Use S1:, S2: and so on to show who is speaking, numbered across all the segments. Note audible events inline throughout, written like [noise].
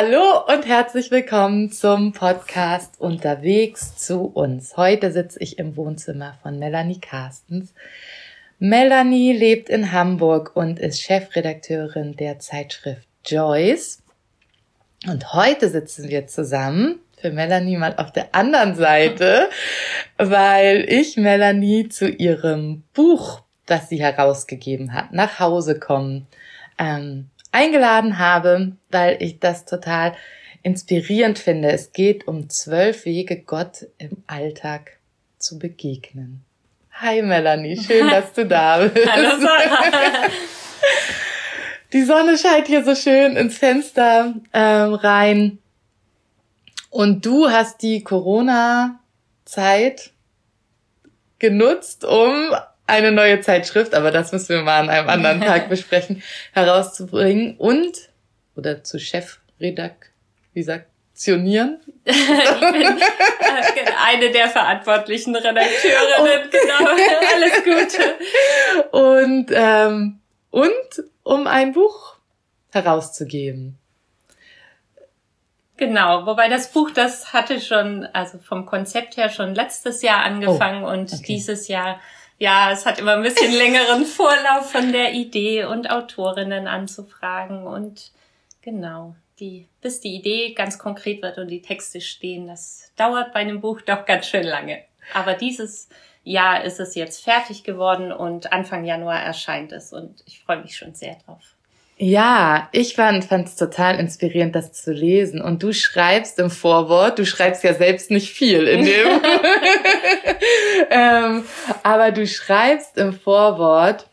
S1: Hallo und herzlich willkommen zum Podcast Unterwegs zu uns. Heute sitze ich im Wohnzimmer von Melanie Carstens. Melanie lebt in Hamburg und ist Chefredakteurin der Zeitschrift Joyce. Und heute sitzen wir zusammen, für Melanie mal auf der anderen Seite, weil ich Melanie zu ihrem Buch, das sie herausgegeben hat, nach Hause kommen, ähm, eingeladen habe, weil ich das total inspirierend finde. Es geht um zwölf Wege, Gott im Alltag zu begegnen. Hi Melanie, schön, [laughs] dass du da bist. Hallo Sarah. [laughs] Die Sonne scheint hier so schön ins Fenster ähm, rein. Und du hast die Corona-Zeit genutzt, um eine neue Zeitschrift, aber das müssen wir mal an einem anderen Tag [laughs] besprechen, herauszubringen und oder zu Chefredak, wie sagt, Redaktionieren. ich bin
S2: äh, eine der verantwortlichen Redakteurinnen, und, genau. [laughs] Alles
S1: Gute. Und, ähm, und um ein Buch herauszugeben.
S2: Genau, wobei das Buch, das hatte schon, also vom Konzept her schon letztes Jahr angefangen oh, und dieses Jahr ja, es hat immer ein bisschen längeren Vorlauf von der Idee und Autorinnen anzufragen und genau, die, bis die Idee ganz konkret wird und die Texte stehen, das dauert bei einem Buch doch ganz schön lange. Aber dieses Jahr ist es jetzt fertig geworden und Anfang Januar erscheint es und ich freue mich schon sehr drauf.
S1: Ja, ich fand es total inspirierend, das zu lesen. Und du schreibst im Vorwort, du schreibst ja selbst nicht viel in dem, [laughs] [laughs] ähm, aber du schreibst im Vorwort,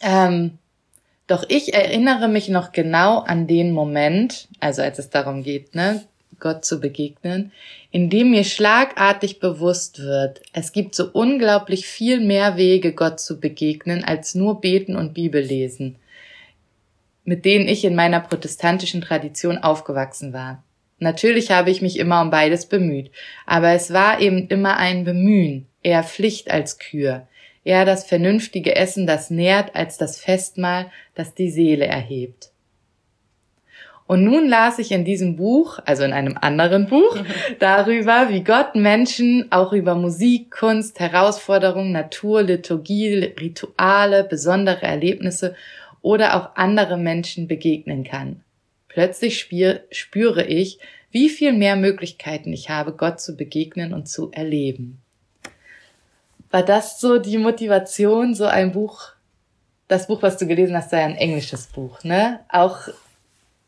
S1: ähm, doch ich erinnere mich noch genau an den Moment, also als es darum geht, ne, Gott zu begegnen, in dem mir schlagartig bewusst wird, es gibt so unglaublich viel mehr Wege, Gott zu begegnen, als nur beten und Bibel lesen mit denen ich in meiner protestantischen Tradition aufgewachsen war. Natürlich habe ich mich immer um beides bemüht, aber es war eben immer ein Bemühen, eher Pflicht als Kür, eher das vernünftige Essen, das nährt, als das Festmahl, das die Seele erhebt. Und nun las ich in diesem Buch, also in einem anderen Buch, [laughs] darüber, wie Gott Menschen auch über Musik, Kunst, Herausforderungen, Natur, Liturgie, Rituale, besondere Erlebnisse oder auch andere Menschen begegnen kann. Plötzlich spüre ich, wie viel mehr Möglichkeiten ich habe, Gott zu begegnen und zu erleben. War das so die Motivation, so ein Buch, das Buch, was du gelesen hast, sei ein englisches Buch, ne? Auch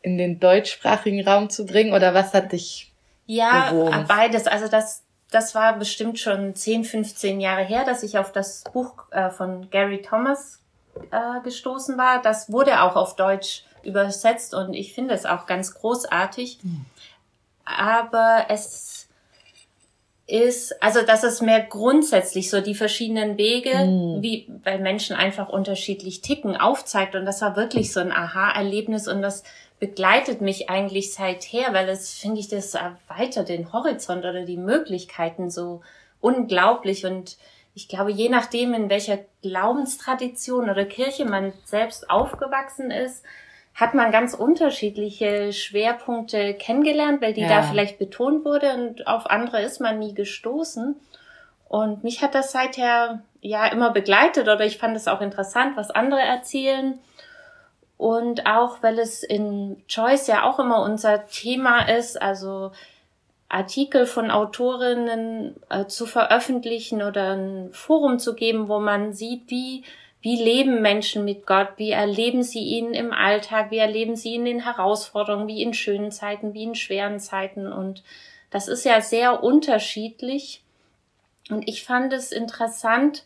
S1: in den deutschsprachigen Raum zu bringen oder was hat dich
S2: Ja, bewogen? beides. Also das, das war bestimmt schon 10, 15 Jahre her, dass ich auf das Buch äh, von Gary Thomas äh, gestoßen war. Das wurde auch auf Deutsch übersetzt und ich finde es auch ganz großartig. Aber es ist, also dass es mehr grundsätzlich so die verschiedenen Wege, mhm. wie bei Menschen einfach unterschiedlich ticken, aufzeigt. Und das war wirklich so ein Aha-Erlebnis und das begleitet mich eigentlich seither, weil es, finde ich, das erweitert den Horizont oder die Möglichkeiten so unglaublich und ich glaube, je nachdem, in welcher Glaubenstradition oder Kirche man selbst aufgewachsen ist, hat man ganz unterschiedliche Schwerpunkte kennengelernt, weil die ja. da vielleicht betont wurde und auf andere ist man nie gestoßen. Und mich hat das seither ja immer begleitet oder ich fand es auch interessant, was andere erzählen. Und auch, weil es in Choice ja auch immer unser Thema ist, also Artikel von Autorinnen äh, zu veröffentlichen oder ein Forum zu geben, wo man sieht, wie, wie leben Menschen mit Gott, wie erleben sie ihn im Alltag, wie erleben sie ihn in Herausforderungen, wie in schönen Zeiten, wie in schweren Zeiten. Und das ist ja sehr unterschiedlich. Und ich fand es interessant,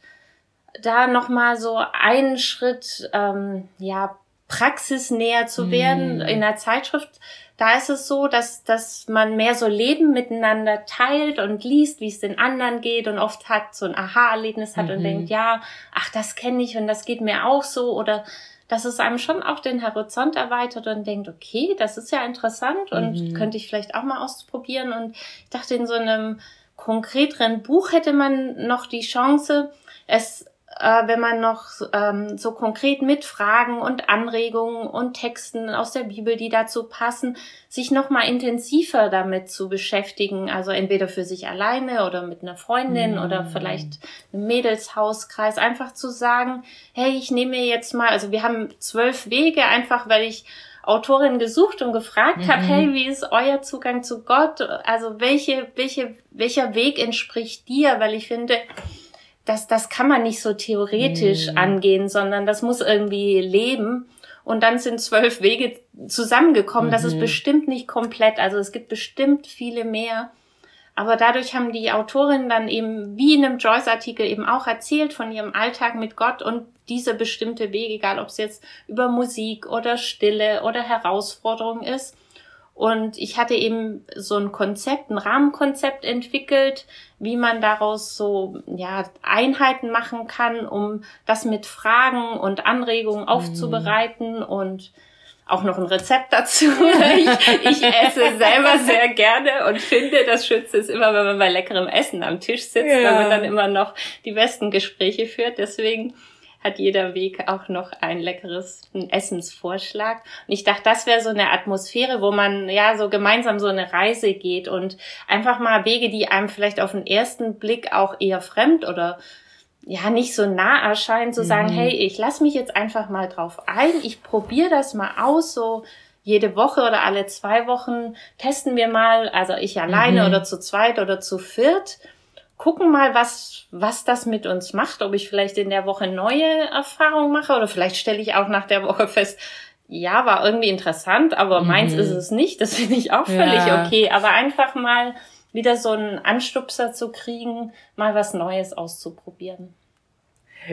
S2: da nochmal so einen Schritt, ähm, ja, praxisnäher zu werden. Mm. In der Zeitschrift, da ist es so, dass, dass man mehr so Leben miteinander teilt und liest, wie es den anderen geht und oft hat so ein Aha-Erlebnis hat mhm. und denkt, ja, ach, das kenne ich und das geht mir auch so oder dass es einem schon auch den Horizont erweitert und denkt, okay, das ist ja interessant und mhm. könnte ich vielleicht auch mal ausprobieren. Und ich dachte, in so einem konkreteren Buch hätte man noch die Chance, es äh, wenn man noch ähm, so konkret mit Fragen und Anregungen und Texten aus der Bibel, die dazu passen, sich noch mal intensiver damit zu beschäftigen. Also entweder für sich alleine oder mit einer Freundin mhm. oder vielleicht einem Mädelshauskreis. Einfach zu sagen, hey, ich nehme jetzt mal, also wir haben zwölf Wege, einfach weil ich Autorin gesucht und gefragt mhm. habe, hey, wie ist euer Zugang zu Gott? Also welche, welche, welcher Weg entspricht dir? Weil ich finde, das, das kann man nicht so theoretisch mhm. angehen, sondern das muss irgendwie leben. Und dann sind zwölf Wege zusammengekommen. Mhm. Das ist mhm. bestimmt nicht komplett. Also es gibt bestimmt viele mehr. Aber dadurch haben die Autorinnen dann eben, wie in einem Joyce-Artikel eben auch erzählt von ihrem Alltag mit Gott und diese bestimmte Wege, egal ob es jetzt über Musik oder Stille oder Herausforderung ist. Und ich hatte eben so ein Konzept, ein Rahmenkonzept entwickelt, wie man daraus so ja, Einheiten machen kann, um das mit Fragen und Anregungen aufzubereiten mhm. und auch noch ein Rezept dazu. [laughs] ich, ich esse selber sehr gerne und finde, das Schütze ist immer, wenn man bei leckerem Essen am Tisch sitzt, ja. weil man dann immer noch die besten Gespräche führt. Deswegen hat jeder Weg auch noch ein leckeres Essensvorschlag. Und ich dachte, das wäre so eine Atmosphäre, wo man ja so gemeinsam so eine Reise geht und einfach mal Wege, die einem vielleicht auf den ersten Blick auch eher fremd oder ja nicht so nah erscheinen, zu sagen, mhm. hey, ich lass mich jetzt einfach mal drauf ein, ich probiere das mal aus, so jede Woche oder alle zwei Wochen testen wir mal, also ich alleine mhm. oder zu zweit oder zu viert gucken mal, was, was das mit uns macht, ob ich vielleicht in der Woche neue Erfahrungen mache oder vielleicht stelle ich auch nach der Woche fest, ja, war irgendwie interessant, aber mhm. meins ist es nicht. Das finde ich auch völlig ja. okay. Aber einfach mal wieder so einen Anstupser zu kriegen, mal was Neues auszuprobieren.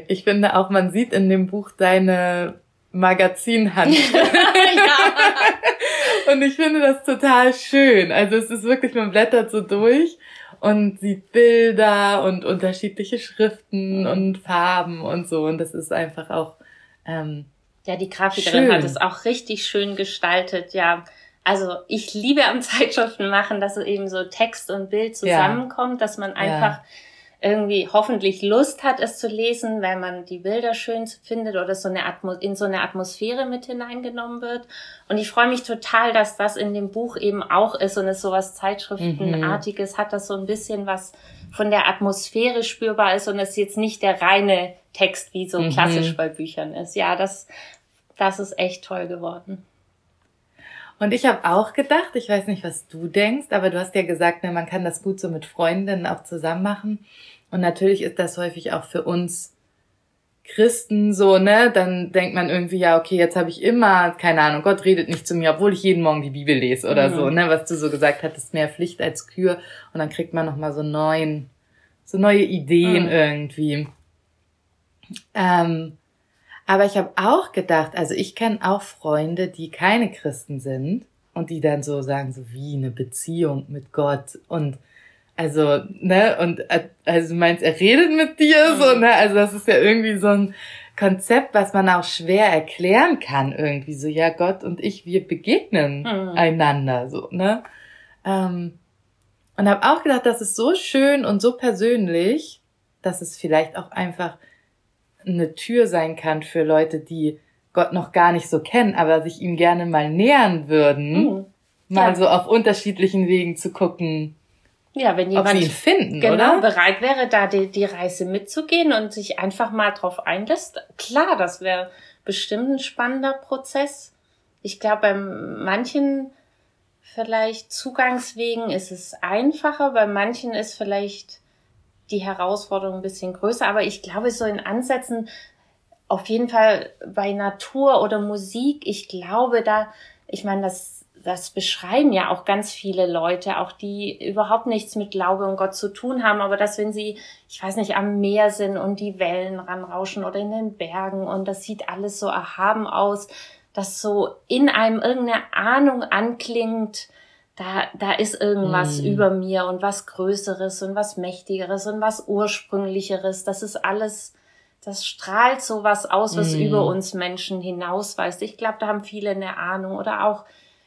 S1: Ich finde auch, man sieht in dem Buch deine Magazinhand. [laughs] ja. Und ich finde das total schön. Also es ist wirklich, man blättert so durch und sieht Bilder und unterschiedliche Schriften und Farben und so. Und das ist einfach auch. Ähm,
S2: ja, die Grafikerin schön. hat es auch richtig schön gestaltet, ja. Also ich liebe am [laughs] Zeitschriften machen, dass eben so Text und Bild zusammenkommt, ja. dass man einfach ja irgendwie hoffentlich Lust hat, es zu lesen, weil man die Bilder schön findet oder so eine Atmo in so eine Atmosphäre mit hineingenommen wird. Und ich freue mich total, dass das in dem Buch eben auch ist und es sowas Zeitschriftenartiges mhm. hat, das so ein bisschen was von der Atmosphäre spürbar ist und es jetzt nicht der reine Text wie so mhm. klassisch bei Büchern ist. Ja, das, das ist echt toll geworden.
S1: Und ich habe auch gedacht, ich weiß nicht, was du denkst, aber du hast ja gesagt, ne, man kann das gut so mit Freundinnen auch zusammen machen. Und natürlich ist das häufig auch für uns Christen so, ne? Dann denkt man irgendwie, ja, okay, jetzt habe ich immer, keine Ahnung, Gott redet nicht zu mir, obwohl ich jeden Morgen die Bibel lese oder mhm. so, ne? Was du so gesagt hattest, mehr Pflicht als Kür. Und dann kriegt man nochmal so neuen, so neue Ideen mhm. irgendwie. Ähm, aber ich habe auch gedacht, also ich kenne auch Freunde, die keine Christen sind und die dann so sagen, so wie eine Beziehung mit Gott und also, ne, und also du meinst, er redet mit dir, so, mhm. ne? Also das ist ja irgendwie so ein Konzept, was man auch schwer erklären kann, irgendwie. So, ja, Gott und ich, wir begegnen mhm. einander, so, ne? Ähm, und habe auch gedacht, das ist so schön und so persönlich, dass es vielleicht auch einfach eine Tür sein kann für Leute, die Gott noch gar nicht so kennen, aber sich ihm gerne mal nähern würden, mhm. mal ja. so auf unterschiedlichen Wegen zu gucken.
S2: Ja, wenn jemand ob sie ihn finden, genau, oder? bereit wäre, da die, die Reise mitzugehen und sich einfach mal drauf einlässt, klar, das wäre bestimmt ein spannender Prozess. Ich glaube, bei manchen vielleicht Zugangswegen ist es einfacher, bei manchen ist vielleicht die Herausforderung ein bisschen größer. Aber ich glaube, so in Ansätzen, auf jeden Fall bei Natur oder Musik, ich glaube da, ich meine, das das beschreiben ja auch ganz viele Leute, auch die überhaupt nichts mit Glaube und Gott zu tun haben, aber dass wenn sie, ich weiß nicht, am Meer sind und die Wellen ranrauschen oder in den Bergen und das sieht alles so erhaben aus, dass so in einem irgendeine Ahnung anklingt, da, da ist irgendwas mm. über mir und was Größeres und was Mächtigeres und was Ursprünglicheres. Das ist alles, das strahlt so was aus, was mm. über uns Menschen hinausweist. Ich glaube, da haben viele eine Ahnung oder auch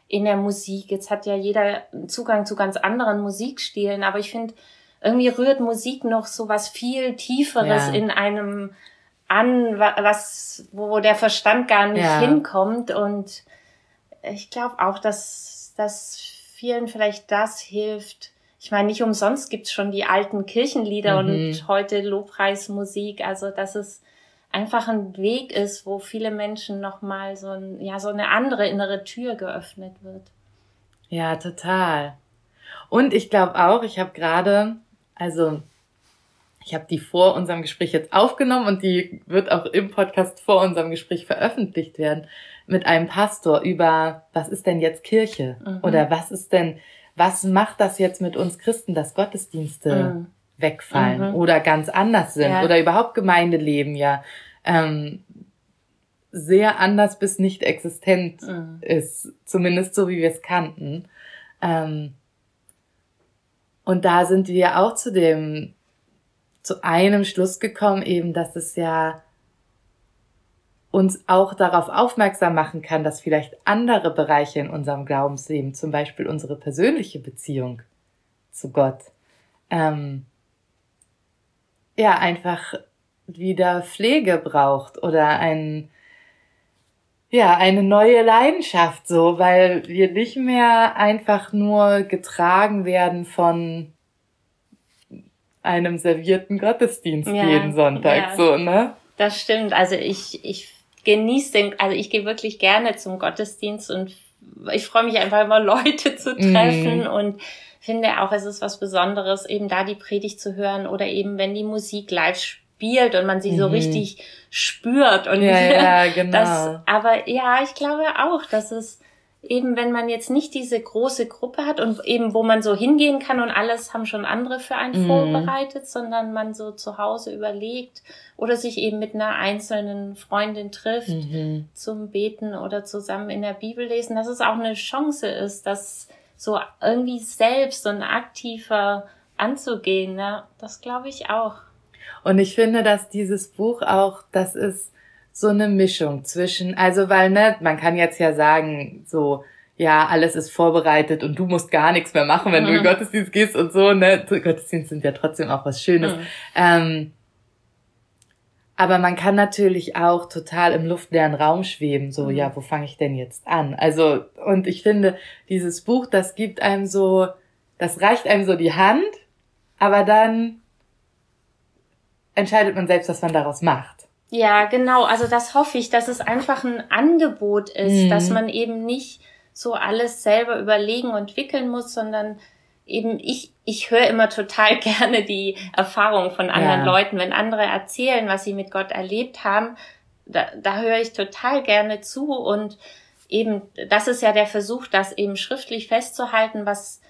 S2: in der Musik. Jetzt hat ja jeder Zugang zu ganz anderen Musikstilen, aber ich finde, irgendwie rührt Musik noch so was viel Tieferes ja. in einem an, was, wo der Verstand gar nicht ja. hinkommt. Und ich glaube auch, dass, dass vielen vielleicht das hilft. Ich meine, nicht umsonst gibt's schon die alten Kirchenlieder mhm. und heute Lobpreismusik. Also, dass es einfach ein Weg ist, wo viele Menschen nochmal so, ein, ja, so eine andere innere Tür geöffnet wird.
S1: Ja, total. Und ich glaube auch, ich habe gerade, also ich habe die vor unserem Gespräch jetzt aufgenommen und die wird auch im Podcast vor unserem Gespräch veröffentlicht werden mit einem Pastor über, was ist denn jetzt Kirche? Mhm. Oder was ist denn, was macht das jetzt mit uns Christen, dass Gottesdienste mhm wegfallen mhm. oder ganz anders sind ja. oder überhaupt Gemeindeleben ja ähm, sehr anders bis nicht existent mhm. ist, zumindest so wie wir es kannten. Ähm, und da sind wir auch zu dem, zu einem Schluss gekommen, eben, dass es ja uns auch darauf aufmerksam machen kann, dass vielleicht andere Bereiche in unserem Glaubensleben, zum Beispiel unsere persönliche Beziehung zu Gott, ähm, ja einfach wieder Pflege braucht oder ein ja, eine neue Leidenschaft so, weil wir nicht mehr einfach nur getragen werden von einem servierten Gottesdienst ja, jeden Sonntag, ja. so, ne?
S2: Das stimmt. Also ich, ich genieße den, also ich gehe wirklich gerne zum Gottesdienst und ich freue mich einfach immer [laughs] Leute zu treffen mm. und finde auch, es ist was Besonderes, eben da die Predigt zu hören oder eben, wenn die Musik live spielt und man sie mhm. so richtig spürt und ja, ja, [laughs] genau. das, aber ja, ich glaube auch, dass es eben, wenn man jetzt nicht diese große Gruppe hat und eben, wo man so hingehen kann und alles haben schon andere für einen mhm. vorbereitet, sondern man so zu Hause überlegt oder sich eben mit einer einzelnen Freundin trifft mhm. zum Beten oder zusammen in der Bibel lesen, dass es auch eine Chance ist, dass so irgendwie selbst und aktiver anzugehen. Ne? Das glaube ich auch.
S1: Und ich finde, dass dieses Buch auch, das ist so eine Mischung zwischen, also weil, ne, man kann jetzt ja sagen, so, ja, alles ist vorbereitet und du musst gar nichts mehr machen, wenn mhm. du in mhm. Gottesdienst gehst und so, ne? Gottesdienst sind ja trotzdem auch was Schönes. Mhm. Ähm, aber man kann natürlich auch total im luftleeren Raum schweben, so, mhm. ja, wo fange ich denn jetzt an? Also, und ich finde, dieses Buch, das gibt einem so, das reicht einem so die Hand, aber dann entscheidet man selbst, was man daraus macht.
S2: Ja, genau. Also das hoffe ich, dass es einfach ein Angebot ist, mhm. dass man eben nicht so alles selber überlegen und wickeln muss, sondern eben ich, ich höre immer total [laughs] gerne die Erfahrungen von anderen ja. Leuten. Wenn andere erzählen, was sie mit Gott erlebt haben, da, da höre ich total gerne zu und eben, das ist ja der Versuch, das eben schriftlich festzuhalten, was,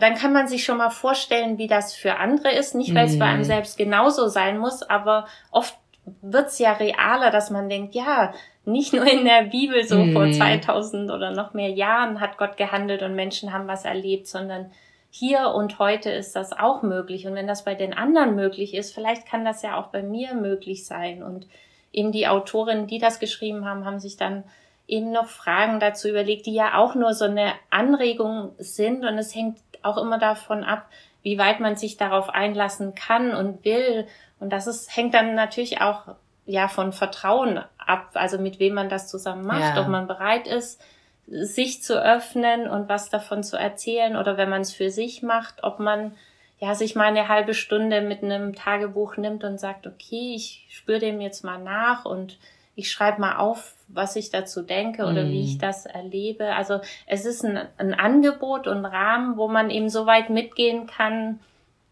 S2: dann kann man sich schon mal vorstellen, wie das für andere ist. Nicht, weil es bei einem mhm. selbst genauso sein muss, aber oft wird's ja realer, dass man denkt, ja, nicht nur in der Bibel so mhm. vor 2000 oder noch mehr Jahren hat Gott gehandelt und Menschen haben was erlebt, sondern hier und heute ist das auch möglich. Und wenn das bei den anderen möglich ist, vielleicht kann das ja auch bei mir möglich sein. Und eben die Autorinnen, die das geschrieben haben, haben sich dann eben noch Fragen dazu überlegt, die ja auch nur so eine Anregung sind. Und es hängt auch immer davon ab, wie weit man sich darauf einlassen kann und will. Und das ist, hängt dann natürlich auch ja von Vertrauen ab, also mit wem man das zusammen macht, ja. ob man bereit ist, sich zu öffnen und was davon zu erzählen oder wenn man es für sich macht, ob man ja sich mal eine halbe Stunde mit einem Tagebuch nimmt und sagt, okay, ich spüre dem jetzt mal nach und ich schreibe mal auf, was ich dazu denke oder mm. wie ich mhm. das erlebe. Also es ist ein, ein Angebot und Rahmen, wo man eben so weit mitgehen kann,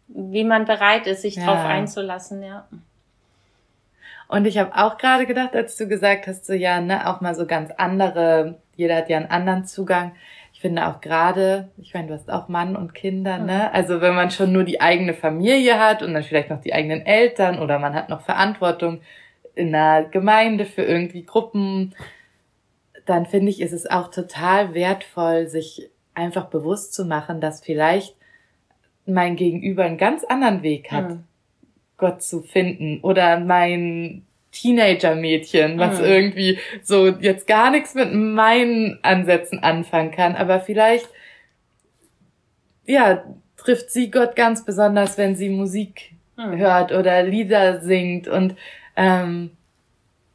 S2: wie man bereit ist, sich ja. drauf einzulassen, ja.
S1: Und ich habe auch gerade gedacht, als du gesagt hast, so ja, ne, auch mal so ganz andere, jeder hat ja einen anderen Zugang. ich finde auch gerade, ich meine, du hast auch Mann und Kinder, ne? Also wenn man schon nur die eigene Familie hat und dann vielleicht noch die eigenen Eltern oder man hat noch Verantwortung in einer Gemeinde für irgendwie Gruppen, dann finde ich, ist es auch total wertvoll, sich einfach bewusst zu machen, dass vielleicht mein Gegenüber einen ganz anderen Weg hat, mhm. Gott zu finden oder mein Teenager-Mädchen, was mhm. irgendwie so jetzt gar nichts mit meinen Ansätzen anfangen kann, aber vielleicht, ja, trifft sie Gott ganz besonders, wenn sie Musik mhm. hört oder Lieder singt und ähm,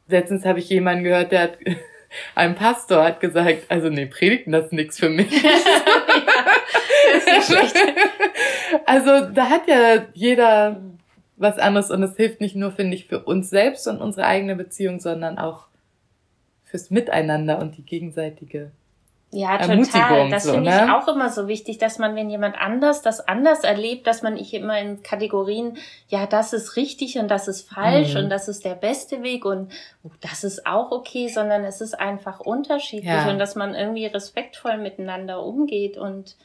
S1: letztens habe ich jemanden gehört, der hat [laughs] ein Pastor hat gesagt, also nee, Predigten, das ist nichts für mich. [laughs] ja, das ist nicht schlecht. [laughs] Also da hat ja jeder was anderes und es hilft nicht nur, finde ich, für uns selbst und unsere eigene Beziehung, sondern auch fürs Miteinander und die gegenseitige ja,
S2: total. Das so, finde ne? ich auch immer so wichtig, dass man, wenn jemand anders das anders erlebt, dass man nicht immer in Kategorien, ja, das ist richtig und das ist falsch mhm. und das ist der beste Weg und oh, das ist auch okay, sondern es ist einfach unterschiedlich ja. und dass man irgendwie respektvoll miteinander umgeht und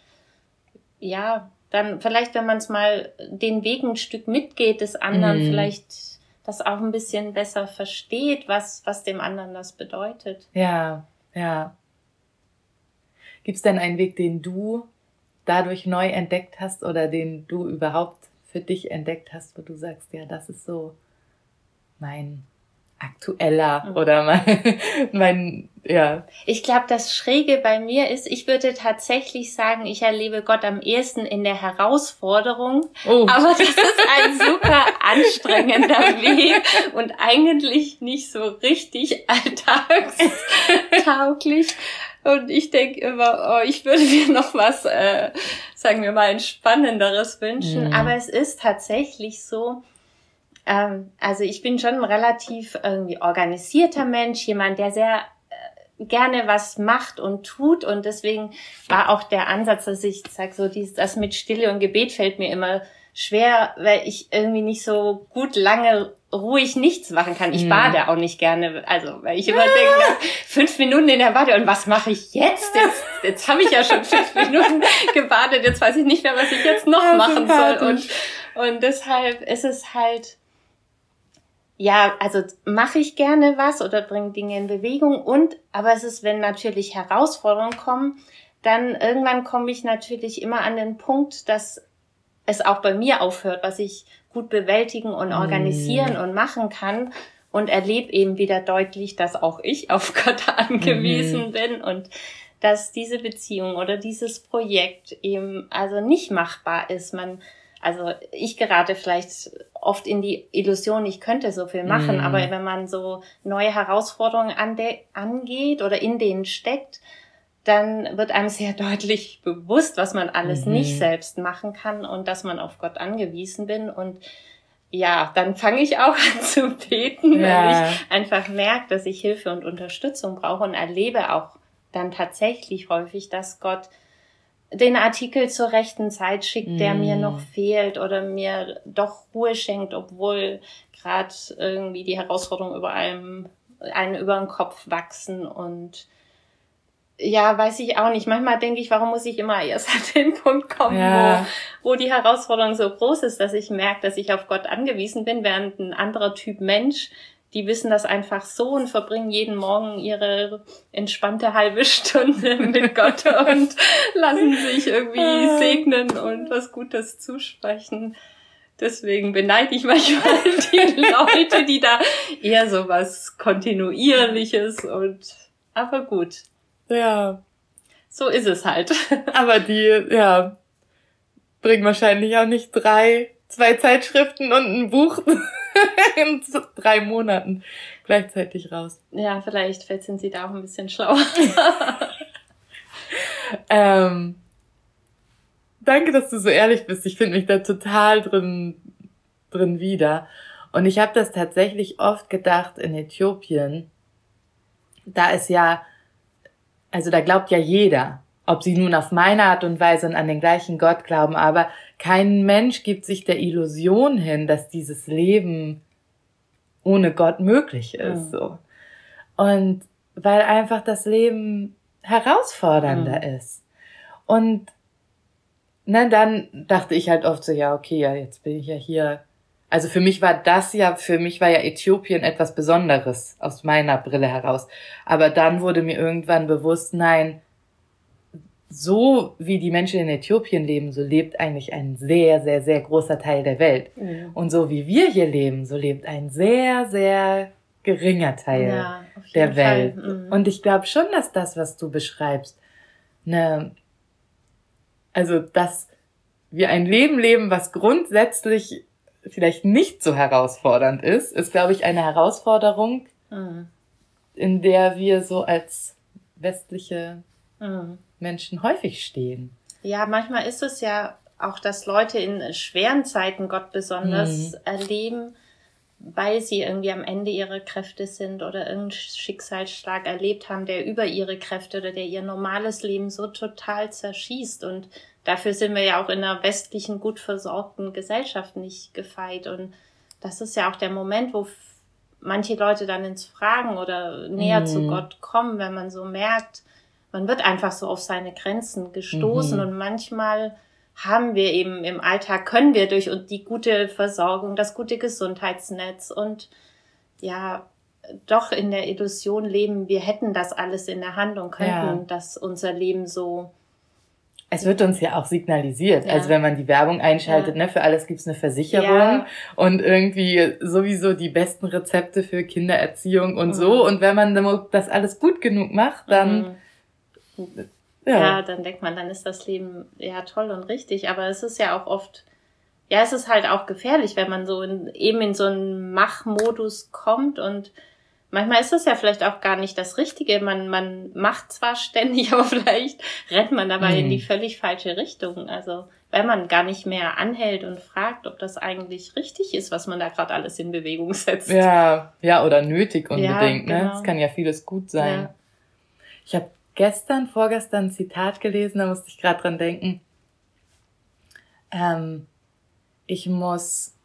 S2: ja, dann vielleicht, wenn man es mal den Weg ein Stück mitgeht des anderen, mhm. vielleicht das auch ein bisschen besser versteht, was, was dem anderen das bedeutet.
S1: Ja, ja. Gibt es denn einen Weg, den du dadurch neu entdeckt hast oder den du überhaupt für dich entdeckt hast, wo du sagst, ja, das ist so mein aktueller mhm. oder mein, [laughs] mein, ja.
S2: Ich glaube, das Schräge bei mir ist, ich würde tatsächlich sagen, ich erlebe Gott am ehesten in der Herausforderung. Oh. Aber das ist ein super anstrengender [laughs] Weg und eigentlich nicht so richtig alltagstauglich. Und ich denke immer, oh, ich würde mir noch was, äh, sagen wir mal, entspannenderes wünschen. Mhm. Aber es ist tatsächlich so, ähm, also ich bin schon ein relativ irgendwie organisierter Mensch, jemand, der sehr äh, gerne was macht und tut und deswegen war auch der Ansatz, dass ich sage so, dies, das mit Stille und Gebet fällt mir immer schwer, weil ich irgendwie nicht so gut lange ruhig nichts machen kann. Ich mhm. bade auch nicht gerne, also weil ich immer denke, [laughs] fünf Minuten in der Bade und was mache ich jetzt? Jetzt, jetzt habe ich ja schon fünf [laughs] Minuten gebadet, jetzt weiß ich nicht mehr, was ich jetzt noch machen soll. Und, und deshalb ist es halt ja, also mache ich gerne was oder bringe Dinge in Bewegung und, aber es ist, wenn natürlich Herausforderungen kommen, dann irgendwann komme ich natürlich immer an den Punkt, dass es auch bei mir aufhört, was ich gut bewältigen und organisieren mm. und machen kann und erlebe eben wieder deutlich, dass auch ich [laughs] auf Gott angewiesen mm. bin und dass diese Beziehung oder dieses Projekt eben also nicht machbar ist. Man also ich gerate vielleicht oft in die Illusion, ich könnte so viel machen, mm. aber wenn man so neue Herausforderungen angeht oder in denen steckt, dann wird einem sehr [laughs] deutlich bewusst, was man alles mhm. nicht selbst machen kann und dass man auf Gott angewiesen bin und ja, dann fange ich auch [laughs] an zu beten, ja. weil ich einfach merke, dass ich Hilfe und Unterstützung brauche und erlebe auch dann tatsächlich häufig, dass Gott den Artikel zur rechten Zeit schickt, mm. der mir mm. noch fehlt oder mir doch Ruhe schenkt, obwohl gerade irgendwie die Herausforderungen über einem, einen über den Kopf wachsen und ja, weiß ich auch nicht. Manchmal denke ich, warum muss ich immer erst [laughs] an den Punkt kommen, ja. wo, wo die Herausforderung so groß ist, dass ich merke, dass ich auf Gott angewiesen bin, während ein anderer Typ Mensch die wissen das einfach so und verbringen jeden Morgen ihre entspannte halbe Stunde [laughs] mit Gott und lassen sich irgendwie ah. segnen und was Gutes zusprechen. Deswegen beneide ich manchmal [laughs] die Leute, die da eher so was Kontinuierliches und, aber gut. Ja. So ist es halt. [laughs]
S1: Aber die, ja, bringen wahrscheinlich auch nicht drei, zwei Zeitschriften und ein Buch [laughs] in drei Monaten gleichzeitig raus.
S2: Ja, vielleicht, vielleicht sind sie da auch ein bisschen schlauer. [laughs]
S1: ähm, danke, dass du so ehrlich bist. Ich finde mich da total drin, drin wieder. Und ich habe das tatsächlich oft gedacht in Äthiopien. Da ist ja, also da glaubt ja jeder, ob sie nun auf meine Art und Weise und an den gleichen Gott glauben, aber kein Mensch gibt sich der Illusion hin, dass dieses Leben ohne Gott möglich ist, mhm. so. Und weil einfach das Leben herausfordernder mhm. ist. Und na, dann dachte ich halt oft so, ja, okay, ja, jetzt bin ich ja hier. Also für mich war das ja, für mich war ja Äthiopien etwas Besonderes aus meiner Brille heraus. Aber dann wurde mir irgendwann bewusst, nein, so wie die Menschen in Äthiopien leben, so lebt eigentlich ein sehr, sehr, sehr großer Teil der Welt. Mhm. Und so wie wir hier leben, so lebt ein sehr, sehr geringer Teil ja, der Welt. Mhm. Und ich glaube schon, dass das, was du beschreibst, eine, also dass wir ein Leben leben, was grundsätzlich vielleicht nicht so herausfordernd ist, ist, glaube ich, eine Herausforderung, mhm. in der wir so als westliche mhm. Menschen häufig stehen.
S2: Ja, manchmal ist es ja auch, dass Leute in schweren Zeiten Gott besonders mhm. erleben, weil sie irgendwie am Ende ihrer Kräfte sind oder irgendeinen Schicksalsschlag erlebt haben, der über ihre Kräfte oder der ihr normales Leben so total zerschießt. Und dafür sind wir ja auch in einer westlichen, gut versorgten Gesellschaft nicht gefeit. Und das ist ja auch der Moment, wo manche Leute dann ins Fragen oder näher mhm. zu Gott kommen, wenn man so merkt, man wird einfach so auf seine Grenzen gestoßen mhm. und manchmal haben wir eben im Alltag, können wir durch die gute Versorgung, das gute Gesundheitsnetz und ja, doch in der Illusion leben, wir hätten das alles in der Hand und könnten ja. das unser Leben so.
S1: Es wird uns ja auch signalisiert. Ja. Also wenn man die Werbung einschaltet, ja. ne, für alles gibt's eine Versicherung und irgendwie sowieso die besten Rezepte für Kindererziehung und mhm. so. Und wenn man das alles gut genug macht, dann
S2: mhm. Ja. ja, dann denkt man, dann ist das Leben ja toll und richtig. Aber es ist ja auch oft, ja, es ist halt auch gefährlich, wenn man so in, eben in so einen Machmodus kommt und manchmal ist es ja vielleicht auch gar nicht das Richtige. Man, man macht zwar ständig, [laughs] aber vielleicht rennt man dabei mhm. in die völlig falsche Richtung. Also, weil man gar nicht mehr anhält und fragt, ob das eigentlich richtig ist, was man da gerade alles in Bewegung setzt.
S1: Ja, ja, oder nötig unbedingt, ja, genau. ne? Es kann ja vieles gut sein. Ja. Ich habe gestern, vorgestern ein Zitat gelesen, da musste ich gerade dran denken. Ähm, ich muss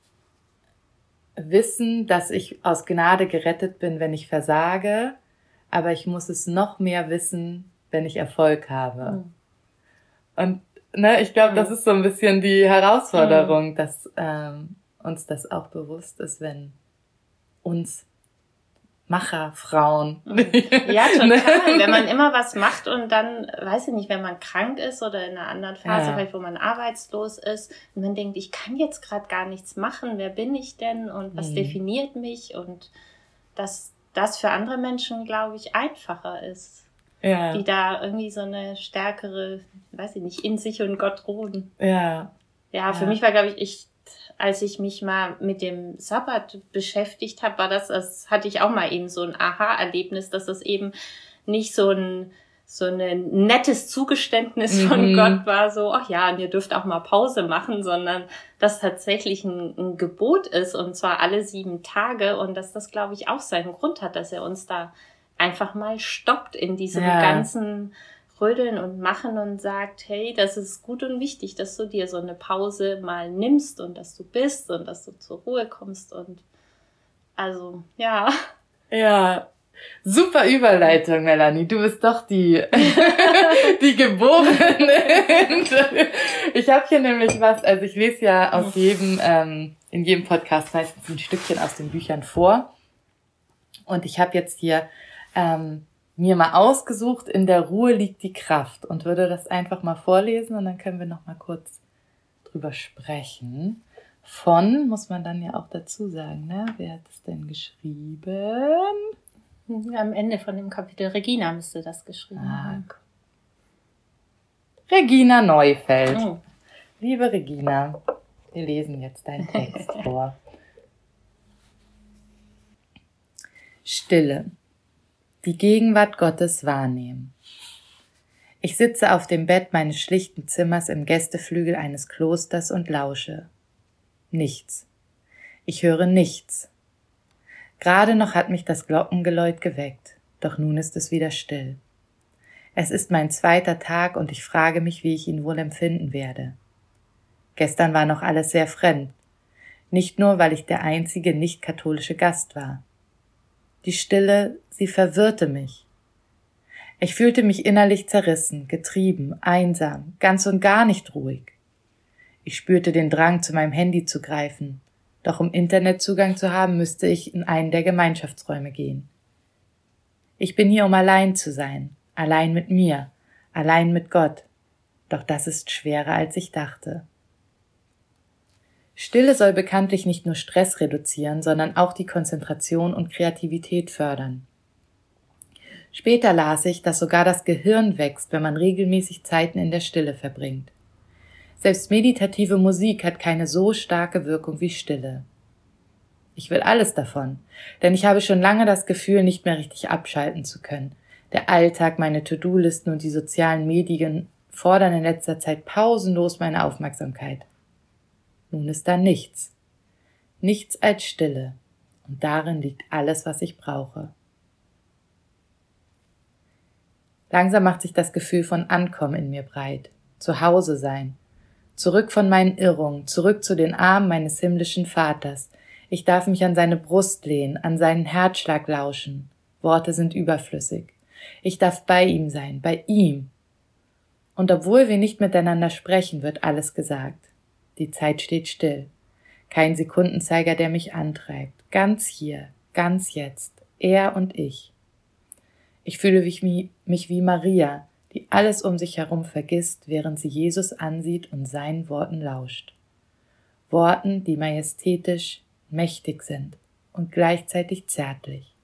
S1: wissen, dass ich aus Gnade gerettet bin, wenn ich versage, aber ich muss es noch mehr wissen, wenn ich Erfolg habe. Mhm. Und ne, ich glaube, mhm. das ist so ein bisschen die Herausforderung, mhm. dass ähm, uns das auch bewusst ist, wenn uns Macherfrauen.
S2: Ja, [laughs] total. wenn man immer was macht und dann, weiß ich nicht, wenn man krank ist oder in einer anderen Phase, ja. vielleicht wo man arbeitslos ist und man denkt, ich kann jetzt gerade gar nichts machen, wer bin ich denn und was mhm. definiert mich und dass das für andere Menschen, glaube ich, einfacher ist. Ja. Die da irgendwie so eine stärkere, weiß ich nicht, in sich und Gott ruhen. Ja. Ja, für ja. mich war, glaube ich, ich als ich mich mal mit dem Sabbat beschäftigt habe, war das, das hatte ich auch mal eben so ein Aha-Erlebnis, dass das eben nicht so ein so ein nettes Zugeständnis mhm. von Gott war, so, ach ja, und ihr dürft auch mal Pause machen, sondern das tatsächlich ein, ein Gebot ist und zwar alle sieben Tage und dass das, glaube ich, auch seinen Grund hat, dass er uns da einfach mal stoppt in diesem ja. ganzen Rödeln und Machen und sagt, hey, das ist gut und wichtig, dass du dir so eine Pause mal nimmst und dass du bist und dass du zur Ruhe kommst und also, ja.
S1: Ja, Super Überleitung, Melanie. Du bist doch die, [laughs] [laughs] die Geborene. ich habe hier nämlich was, also ich lese ja aus jedem, ähm, in jedem Podcast meistens ein Stückchen aus den Büchern vor. Und ich habe jetzt hier ähm, mir mal ausgesucht, in der Ruhe liegt die Kraft und würde das einfach mal vorlesen und dann können wir noch mal kurz drüber sprechen. Von, muss man dann ja auch dazu sagen, ne? Wer hat es denn geschrieben?
S2: Am Ende von dem Kapitel Regina müsste das geschrieben ah.
S1: Regina Neufeld. Oh. Liebe Regina, wir lesen jetzt deinen Text [laughs] vor. Stille die Gegenwart Gottes wahrnehmen. Ich sitze auf dem Bett meines schlichten Zimmers im Gästeflügel eines Klosters und lausche. Nichts. Ich höre nichts. Gerade noch hat mich das Glockengeläut geweckt, doch nun ist es wieder still. Es ist mein zweiter Tag und ich frage mich, wie ich ihn wohl empfinden werde. Gestern war noch alles sehr fremd, nicht nur, weil ich der einzige nicht katholische Gast war. Die Stille, sie verwirrte mich. Ich fühlte mich innerlich zerrissen, getrieben, einsam, ganz und gar nicht ruhig. Ich spürte den Drang, zu meinem Handy zu greifen, doch um Internetzugang zu haben, müsste ich in einen der Gemeinschaftsräume gehen. Ich bin hier, um allein zu sein, allein mit mir, allein mit Gott, doch das ist schwerer, als ich dachte. Stille soll bekanntlich nicht nur Stress reduzieren, sondern auch die Konzentration und Kreativität fördern. Später las ich, dass sogar das Gehirn wächst, wenn man regelmäßig Zeiten in der Stille verbringt. Selbst meditative Musik hat keine so starke Wirkung wie Stille. Ich will alles davon, denn ich habe schon lange das Gefühl, nicht mehr richtig abschalten zu können. Der Alltag, meine To-Do-Listen und die sozialen Medien fordern in letzter Zeit pausenlos meine Aufmerksamkeit. Nun ist da nichts. Nichts als Stille. Und darin liegt alles, was ich brauche. Langsam macht sich das Gefühl von Ankommen in mir breit, zu Hause sein, zurück von meinen Irrungen, zurück zu den Armen meines himmlischen Vaters. Ich darf mich an seine Brust lehnen, an seinen Herzschlag lauschen. Worte sind überflüssig. Ich darf bei ihm sein, bei ihm. Und obwohl wir nicht miteinander sprechen, wird alles gesagt. Die Zeit steht still. Kein Sekundenzeiger, der mich antreibt. Ganz hier, ganz jetzt. Er und ich. Ich fühle mich wie, Maria, die alles um sich herum vergisst, während sie Jesus ansieht und seinen Worten lauscht. Worten, die majestätisch, mächtig sind und gleichzeitig zärtlich.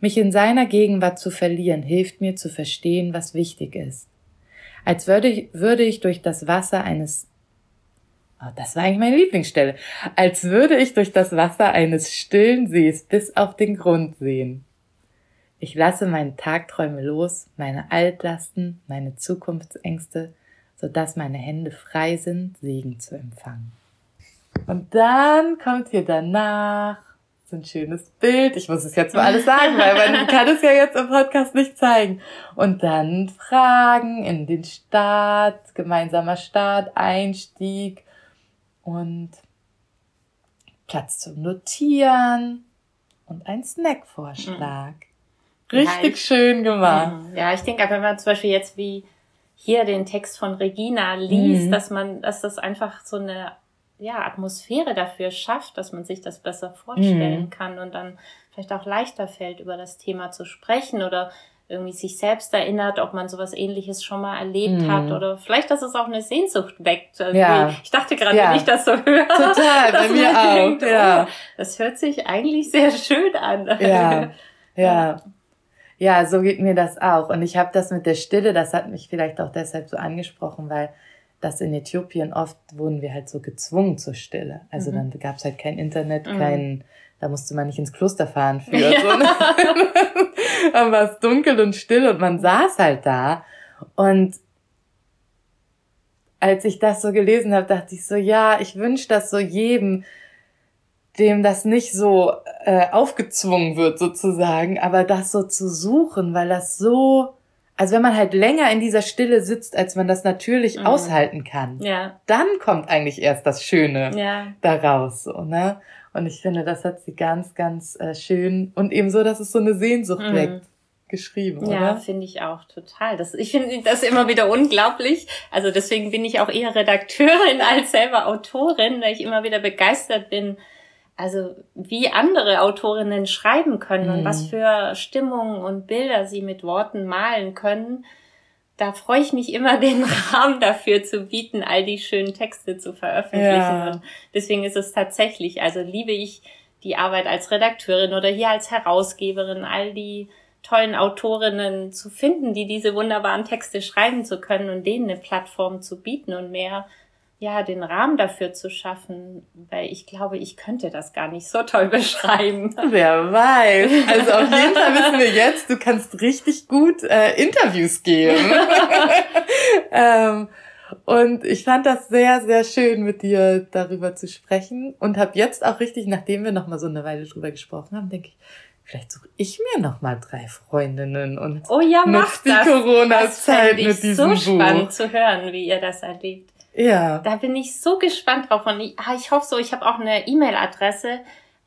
S1: Mich in seiner Gegenwart zu verlieren, hilft mir zu verstehen, was wichtig ist. Als würde ich, würde ich durch das Wasser eines Oh, das war eigentlich meine Lieblingsstelle. Als würde ich durch das Wasser eines stillen Sees bis auf den Grund sehen. Ich lasse meine Tagträume los, meine Altlasten, meine Zukunftsängste, sodass meine Hände frei sind, Segen zu empfangen. Und dann kommt hier danach so ein schönes Bild. Ich muss es jetzt mal alles sagen, weil man [laughs] kann es ja jetzt im Podcast nicht zeigen. Und dann Fragen in den Start, gemeinsamer Start, Einstieg und Platz zum Notieren und ein Snackvorschlag. Mhm. Richtig ja, schön gemacht.
S2: Ja, ich denke, wenn man zum Beispiel jetzt wie hier den Text von Regina liest, mhm. dass man, dass das einfach so eine ja, Atmosphäre dafür schafft, dass man sich das besser vorstellen mhm. kann und dann vielleicht auch leichter fällt, über das Thema zu sprechen oder irgendwie sich selbst erinnert, ob man sowas ähnliches schon mal erlebt mhm. hat oder vielleicht, dass es auch eine Sehnsucht weckt. Also ja. Ich dachte gerade, ja. wenn ich das so höre. [laughs] Total, bei mir auch. Denkt, ja. Oh, das hört sich eigentlich sehr schön an. [laughs]
S1: Ja. Ja. Ja, so geht mir das auch. Und ich habe das mit der Stille, das hat mich vielleicht auch deshalb so angesprochen, weil das in Äthiopien oft wurden wir halt so gezwungen zur Stille. Also mhm. dann gab es halt kein Internet, mhm. kein, da musste man nicht ins Kloster fahren für. Ja. So, ne? [laughs] dann war es dunkel und still und man saß halt da. Und als ich das so gelesen habe, dachte ich so, ja, ich wünsche das so jedem, dem das nicht so äh, aufgezwungen wird sozusagen, aber das so zu suchen, weil das so, also wenn man halt länger in dieser Stille sitzt, als man das natürlich mhm. aushalten kann, ja. dann kommt eigentlich erst das Schöne ja. daraus, so, ne? Und ich finde, das hat sie ganz, ganz äh, schön und eben so, dass es so eine Sehnsucht mhm. weckt geschrieben,
S2: ja, oder? Ja, finde ich auch total. Das, ich finde das immer wieder unglaublich. Also deswegen bin ich auch eher Redakteurin [laughs] als selber Autorin, weil ich immer wieder begeistert bin, also wie andere Autorinnen schreiben können mhm. und was mhm. für Stimmungen und Bilder sie mit Worten malen können, da freue ich mich immer, [laughs] den Rahmen dafür zu bieten, all die schönen Texte zu veröffentlichen. Ja. Und deswegen ist es tatsächlich, also liebe ich die Arbeit als Redakteurin oder hier als Herausgeberin, all die tollen Autorinnen zu finden, die diese wunderbaren Texte schreiben zu können und denen eine Plattform zu bieten und mehr ja, den Rahmen dafür zu schaffen, weil ich glaube, ich könnte das gar nicht so toll [laughs] beschreiben.
S1: Wer weiß. Also auf jeden Fall wissen wir jetzt, du kannst richtig gut äh, Interviews geben. [laughs] ähm, und ich fand das sehr, sehr schön, mit dir darüber zu sprechen und habe jetzt auch richtig, nachdem wir noch mal so eine Weile drüber gesprochen haben, denke ich, vielleicht suche ich mir noch mal drei Freundinnen und
S2: oh ja, mach die Corona-Zeit mit diesem so Buch. spannend zu hören, wie ihr das erlebt. Ja. Da bin ich so gespannt drauf und ich, ah, ich hoffe so, ich habe auch eine E-Mail-Adresse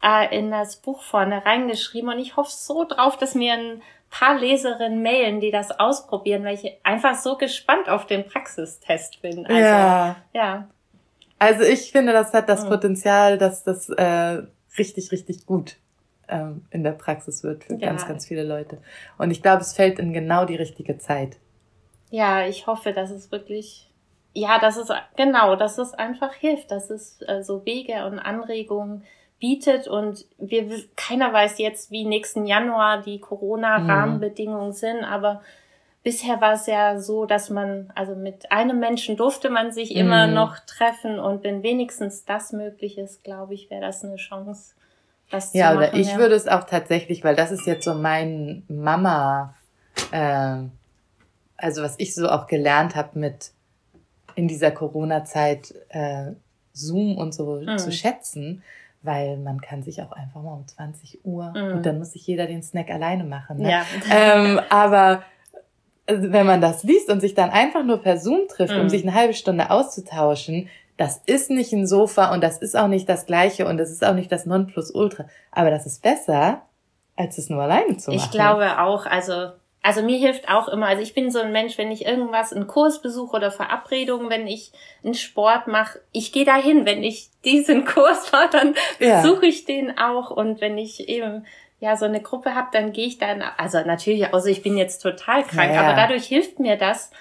S2: äh, in das Buch vorne reingeschrieben und ich hoffe so drauf, dass mir ein paar Leserinnen mailen, die das ausprobieren, weil ich einfach so gespannt auf den Praxistest bin. Also, ja.
S1: ja. Also ich finde, das hat das mhm. Potenzial, dass das äh, richtig, richtig gut ähm, in der Praxis wird für ja. ganz, ganz viele Leute. Und ich glaube, es fällt in genau die richtige Zeit.
S2: Ja, ich hoffe, dass es wirklich, ja, dass es genau, dass es einfach hilft, dass es äh, so Wege und Anregungen bietet und wir keiner weiß jetzt, wie nächsten Januar die Corona-Rahmenbedingungen mhm. sind, aber bisher war es ja so, dass man, also mit einem Menschen durfte man sich mhm. immer noch treffen und wenn wenigstens das möglich ist, glaube ich, wäre das eine Chance,
S1: das ja, zu machen. Ja, oder ich würde es auch tatsächlich, weil das ist jetzt so mein Mama, äh, also was ich so auch gelernt habe mit in dieser Corona-Zeit äh, Zoom und so mhm. zu schätzen, weil man kann sich auch einfach mal um 20 Uhr mhm. und dann muss sich jeder den Snack alleine machen. Ne? Ja. Ähm, aber also wenn man das liest und sich dann einfach nur per Zoom trifft, mhm. um sich eine halbe Stunde auszutauschen, das ist nicht ein Sofa und das ist auch nicht das Gleiche und das ist auch nicht das Nonplusultra. Aber das ist besser, als es nur alleine zu machen.
S2: Ich glaube auch, also also mir hilft auch immer, also ich bin so ein Mensch, wenn ich irgendwas, einen Kurs besuche oder Verabredungen, wenn ich einen Sport mache, ich gehe dahin. Wenn ich diesen [laughs] Kurs mache, dann ja. besuche ich den auch. Und wenn ich eben ja so eine Gruppe habe, dann gehe ich dann, also natürlich, also ich bin jetzt total krank, ja, ja. aber dadurch hilft mir das,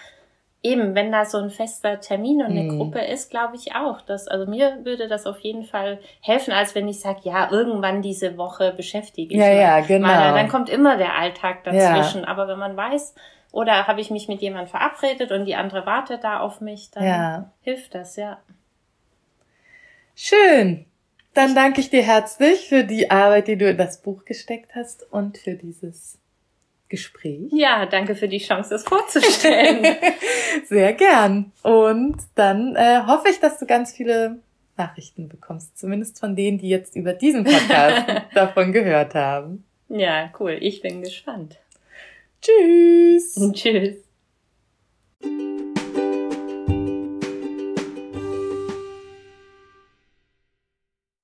S2: eben, wenn da so ein fester Termin und eine mhm. Gruppe ist, glaube ich auch. Dass, also mir würde das auf jeden Fall helfen, als wenn ich sage, ja, irgendwann diese Woche beschäftige ich
S1: ja, mich. Ja, genau. Mal.
S2: Dann kommt immer der Alltag dazwischen. Ja. Aber wenn man weiß, oder habe ich mich mit jemandem verabredet und die andere wartet da auf mich, dann ja. hilft das, ja.
S1: Schön. Dann danke ich dir herzlich für die Arbeit, die du in das Buch gesteckt hast und für dieses Gespräch.
S2: Ja, danke für die Chance, das vorzustellen. [laughs]
S1: Sehr gern. Und dann äh, hoffe ich, dass du ganz viele Nachrichten bekommst, zumindest von denen, die jetzt über diesen Podcast [laughs] davon gehört haben.
S2: Ja, cool. Ich bin gespannt.
S1: Tschüss.
S2: Tschüss.